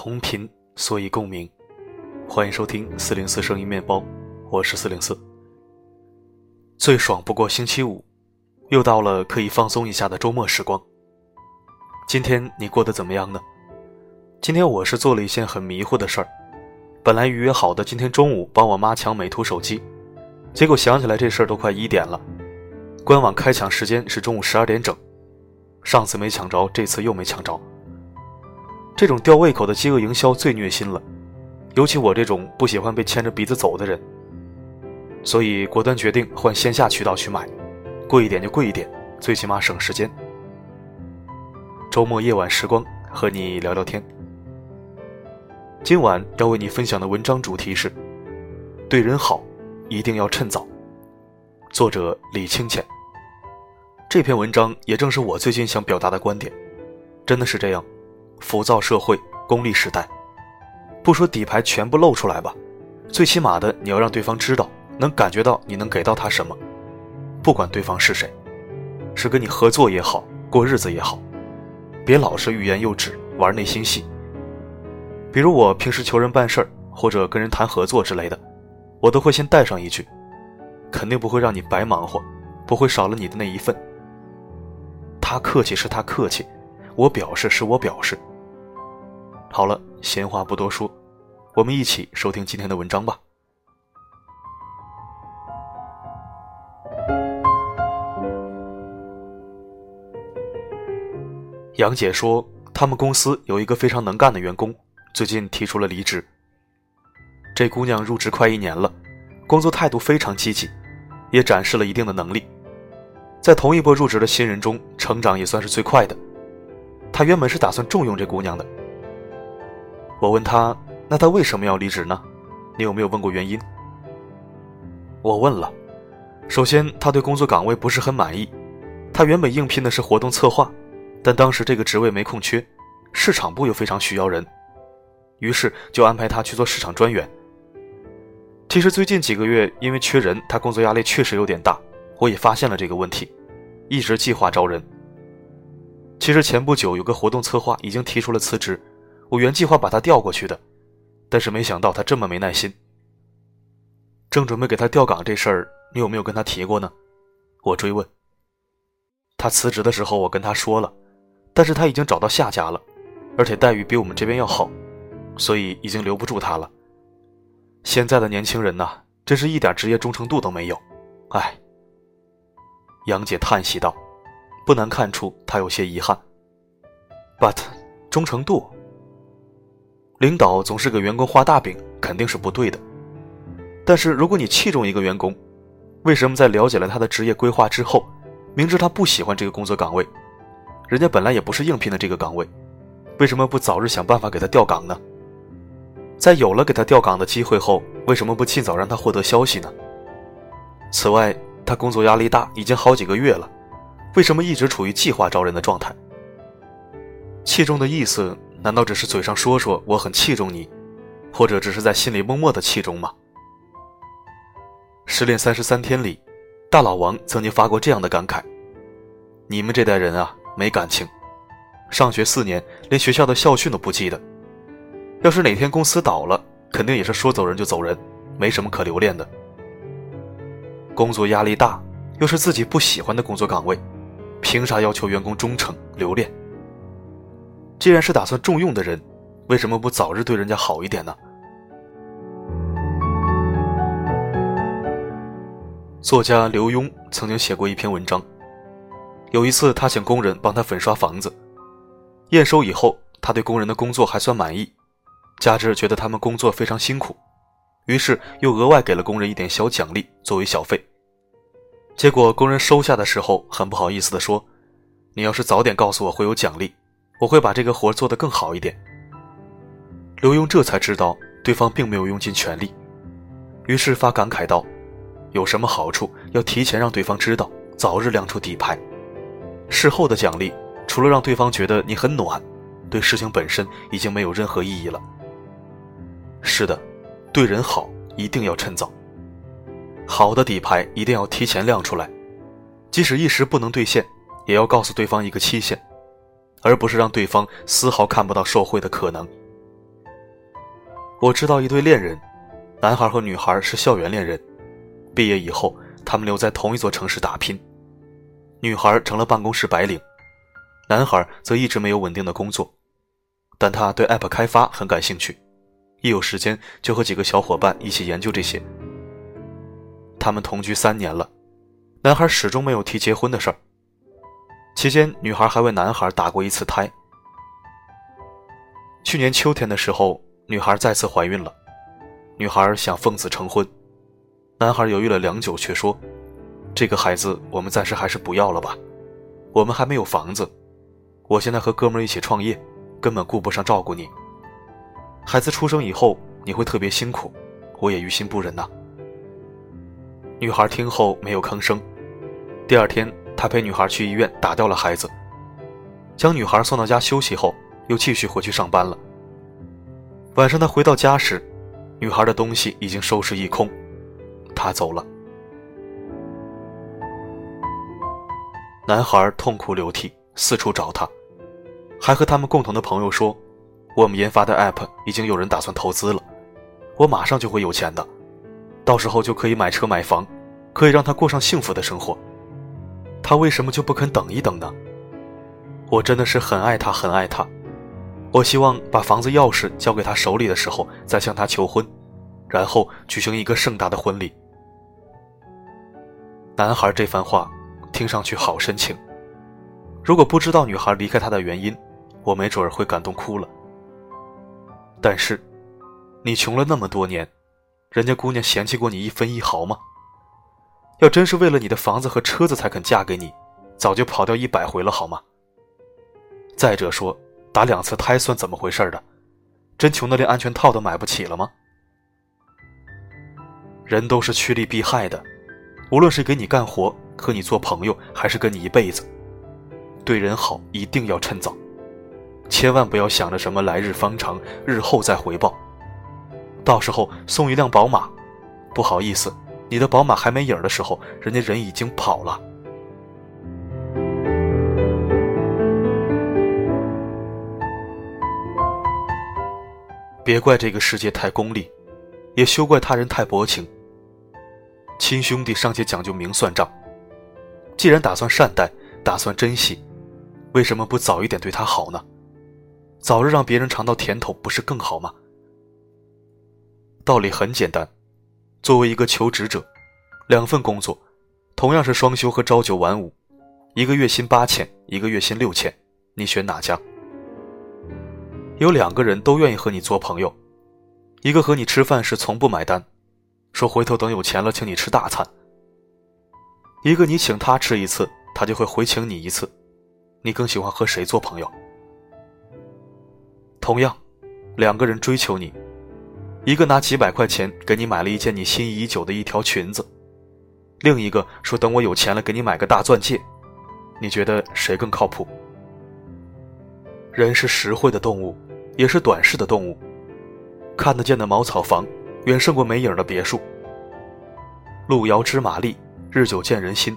同频，所以共鸣。欢迎收听四零四声音面包，我是四零四。最爽不过星期五，又到了可以放松一下的周末时光。今天你过得怎么样呢？今天我是做了一件很迷糊的事儿。本来预约好的今天中午帮我妈抢美图手机，结果想起来这事儿都快一点了。官网开抢时间是中午十二点整，上次没抢着，这次又没抢着。这种吊胃口的饥饿营销最虐心了，尤其我这种不喜欢被牵着鼻子走的人。所以果断决定换线下渠道去买，贵一点就贵一点，最起码省时间。周末夜晚时光，和你聊聊天。今晚要为你分享的文章主题是：对人好，一定要趁早。作者李清浅。这篇文章也正是我最近想表达的观点，真的是这样。浮躁社会，功利时代，不说底牌全部露出来吧，最起码的你要让对方知道，能感觉到你能给到他什么，不管对方是谁，是跟你合作也好，过日子也好，别老是欲言又止，玩内心戏。比如我平时求人办事儿，或者跟人谈合作之类的，我都会先带上一句，肯定不会让你白忙活，不会少了你的那一份。他客气是他客气，我表示是我表示。好了，闲话不多说，我们一起收听今天的文章吧。杨姐说，他们公司有一个非常能干的员工，最近提出了离职。这姑娘入职快一年了，工作态度非常积极，也展示了一定的能力，在同一波入职的新人中，成长也算是最快的。他原本是打算重用这姑娘的。我问他：“那他为什么要离职呢？你有没有问过原因？”我问了。首先，他对工作岗位不是很满意。他原本应聘的是活动策划，但当时这个职位没空缺，市场部又非常需要人，于是就安排他去做市场专员。其实最近几个月因为缺人，他工作压力确实有点大。我也发现了这个问题，一直计划招人。其实前不久有个活动策划已经提出了辞职。我原计划把他调过去的，但是没想到他这么没耐心。正准备给他调岗这事儿，你有没有跟他提过呢？我追问。他辞职的时候，我跟他说了，但是他已经找到下家了，而且待遇比我们这边要好，所以已经留不住他了。现在的年轻人呐，真是一点职业忠诚度都没有，唉。杨姐叹息道，不难看出她有些遗憾。But，忠诚度。领导总是给员工画大饼，肯定是不对的。但是如果你器重一个员工，为什么在了解了他的职业规划之后，明知他不喜欢这个工作岗位，人家本来也不是应聘的这个岗位，为什么不早日想办法给他调岗呢？在有了给他调岗的机会后，为什么不尽早让他获得消息呢？此外，他工作压力大，已经好几个月了，为什么一直处于计划招人的状态？器重的意思。难道只是嘴上说说我很器重你，或者只是在心里默默的器重吗？失恋三十三天里，大老王曾经发过这样的感慨：“你们这代人啊，没感情，上学四年连学校的校训都不记得。要是哪天公司倒了，肯定也是说走人就走人，没什么可留恋的。工作压力大，又是自己不喜欢的工作岗位，凭啥要求员工忠诚留恋？”既然是打算重用的人，为什么不早日对人家好一点呢？作家刘墉曾经写过一篇文章。有一次，他请工人帮他粉刷房子，验收以后，他对工人的工作还算满意，加之觉得他们工作非常辛苦，于是又额外给了工人一点小奖励作为小费。结果工人收下的时候，很不好意思地说：“你要是早点告诉我会有奖励。”我会把这个活做得更好一点。刘墉这才知道对方并没有用尽全力，于是发感慨道：“有什么好处，要提前让对方知道，早日亮出底牌。事后的奖励，除了让对方觉得你很暖，对事情本身已经没有任何意义了。”是的，对人好一定要趁早，好的底牌一定要提前亮出来，即使一时不能兑现，也要告诉对方一个期限。而不是让对方丝毫看不到受贿的可能。我知道一对恋人，男孩和女孩是校园恋人，毕业以后他们留在同一座城市打拼，女孩成了办公室白领，男孩则一直没有稳定的工作，但他对 App 开发很感兴趣，一有时间就和几个小伙伴一起研究这些。他们同居三年了，男孩始终没有提结婚的事儿。期间，女孩还为男孩打过一次胎。去年秋天的时候，女孩再次怀孕了。女孩想奉子成婚，男孩犹豫了良久，却说：“这个孩子我们暂时还是不要了吧，我们还没有房子。我现在和哥们一起创业，根本顾不上照顾你。孩子出生以后，你会特别辛苦，我也于心不忍呐。”女孩听后没有吭声。第二天，他陪女孩去医院打掉了孩子，将女孩送到家休息后，又继续回去上班了。晚上他回到家时，女孩的东西已经收拾一空，他走了。男孩痛哭流涕，四处找他，还和他们共同的朋友说：“我们研发的 App 已经有人打算投资了，我马上就会有钱的。”到时候就可以买车买房，可以让他过上幸福的生活。他为什么就不肯等一等呢？我真的是很爱他，很爱他。我希望把房子钥匙交给他手里的时候，再向他求婚，然后举行一个盛大的婚礼。男孩这番话听上去好深情。如果不知道女孩离开他的原因，我没准儿会感动哭了。但是，你穷了那么多年。人家姑娘嫌弃过你一分一毫吗？要真是为了你的房子和车子才肯嫁给你，早就跑掉一百回了，好吗？再者说，打两次胎算怎么回事儿的？真穷的连安全套都买不起了吗？人都是趋利避害的，无论是给你干活、和你做朋友，还是跟你一辈子，对人好一定要趁早，千万不要想着什么来日方长，日后再回报。到时候送一辆宝马，不好意思，你的宝马还没影的时候，人家人已经跑了。别怪这个世界太功利，也休怪他人太薄情。亲兄弟尚且讲究明算账，既然打算善待，打算珍惜，为什么不早一点对他好呢？早日让别人尝到甜头，不是更好吗？道理很简单，作为一个求职者，两份工作，同样是双休和朝九晚五，一个月薪八千，一个月薪六千，你选哪家？有两个人都愿意和你做朋友，一个和你吃饭时从不买单，说回头等有钱了请你吃大餐；一个你请他吃一次，他就会回请你一次，你更喜欢和谁做朋友？同样，两个人追求你。一个拿几百块钱给你买了一件你心仪已久的一条裙子，另一个说等我有钱了给你买个大钻戒，你觉得谁更靠谱？人是实惠的动物，也是短视的动物。看得见的茅草房远胜过没影的别墅。路遥知马力，日久见人心，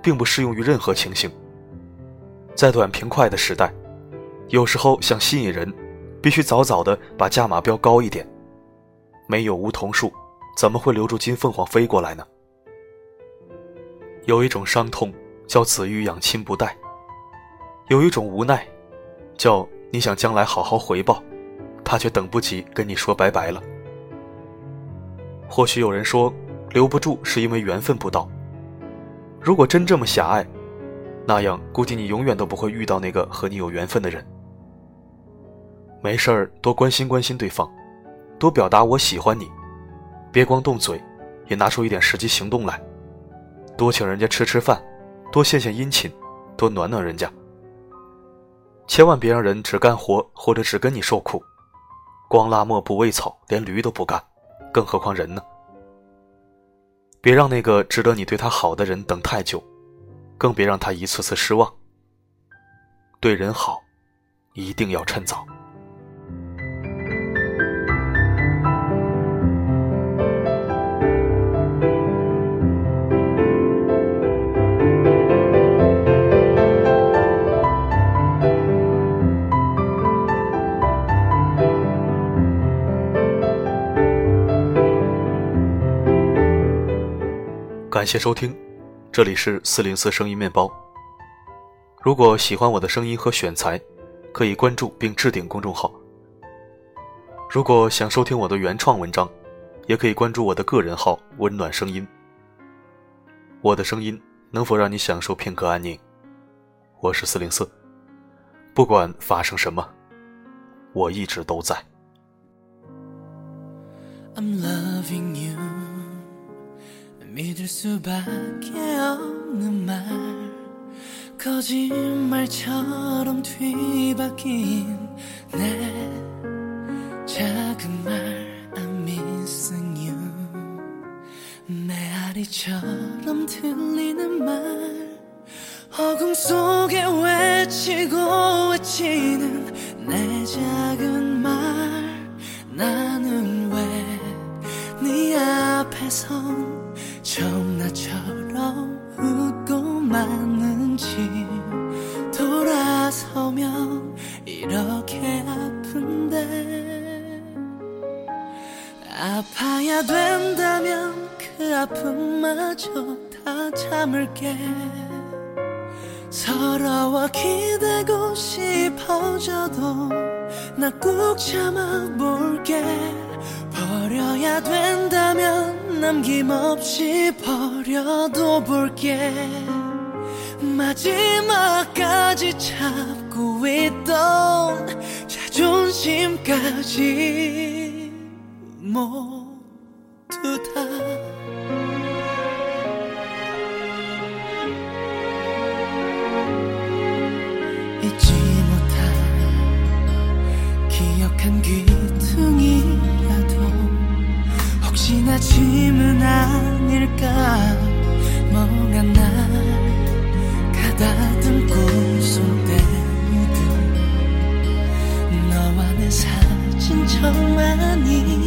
并不适用于任何情形。在短平快的时代，有时候想吸引人，必须早早的把价码标高一点。没有梧桐树，怎么会留住金凤凰飞过来呢？有一种伤痛，叫子欲养亲不待；有一种无奈，叫你想将来好好回报，他却等不及跟你说拜拜了。或许有人说，留不住是因为缘分不到。如果真这么狭隘，那样估计你永远都不会遇到那个和你有缘分的人。没事儿，多关心关心对方。多表达我喜欢你，别光动嘴，也拿出一点实际行动来。多请人家吃吃饭，多献献殷勤，多暖暖人家。千万别让人只干活或者只跟你受苦，光拉磨不喂草，连驴都不干，更何况人呢？别让那个值得你对他好的人等太久，更别让他一次次失望。对人好，一定要趁早。感谢收听，这里是四零四声音面包。如果喜欢我的声音和选材，可以关注并置顶公众号。如果想收听我的原创文章，也可以关注我的个人号“温暖声音”。我的声音能否让你享受片刻安宁？我是四零四，不管发生什么，我一直都在。I'm loving you 믿을 수밖에 없는 말. 거짓말처럼 뒤바뀐 내 작은 말. I'm missing you. 메아리처럼 들리는 말. 어금 속에 외치고 외치는 내 작은 말. 나는 왜 네 앞에 선 처음 나처럼 웃고 마는지 돌아서면 이렇게 아픈데 아파야 된다면 그 아픔마저 다 참을게. 서러워 기대고 싶어져도 나 꾹 참아볼게. 버려야 된다면 남김없이 버려도 볼게. 마지막까지 잡고 있던 자존심까지 모두 다. 잊지 못한 기억한 귀 짐은 아닐까. 멍한 날 가다듬고 손때 묻은 너와 내 사진 정만이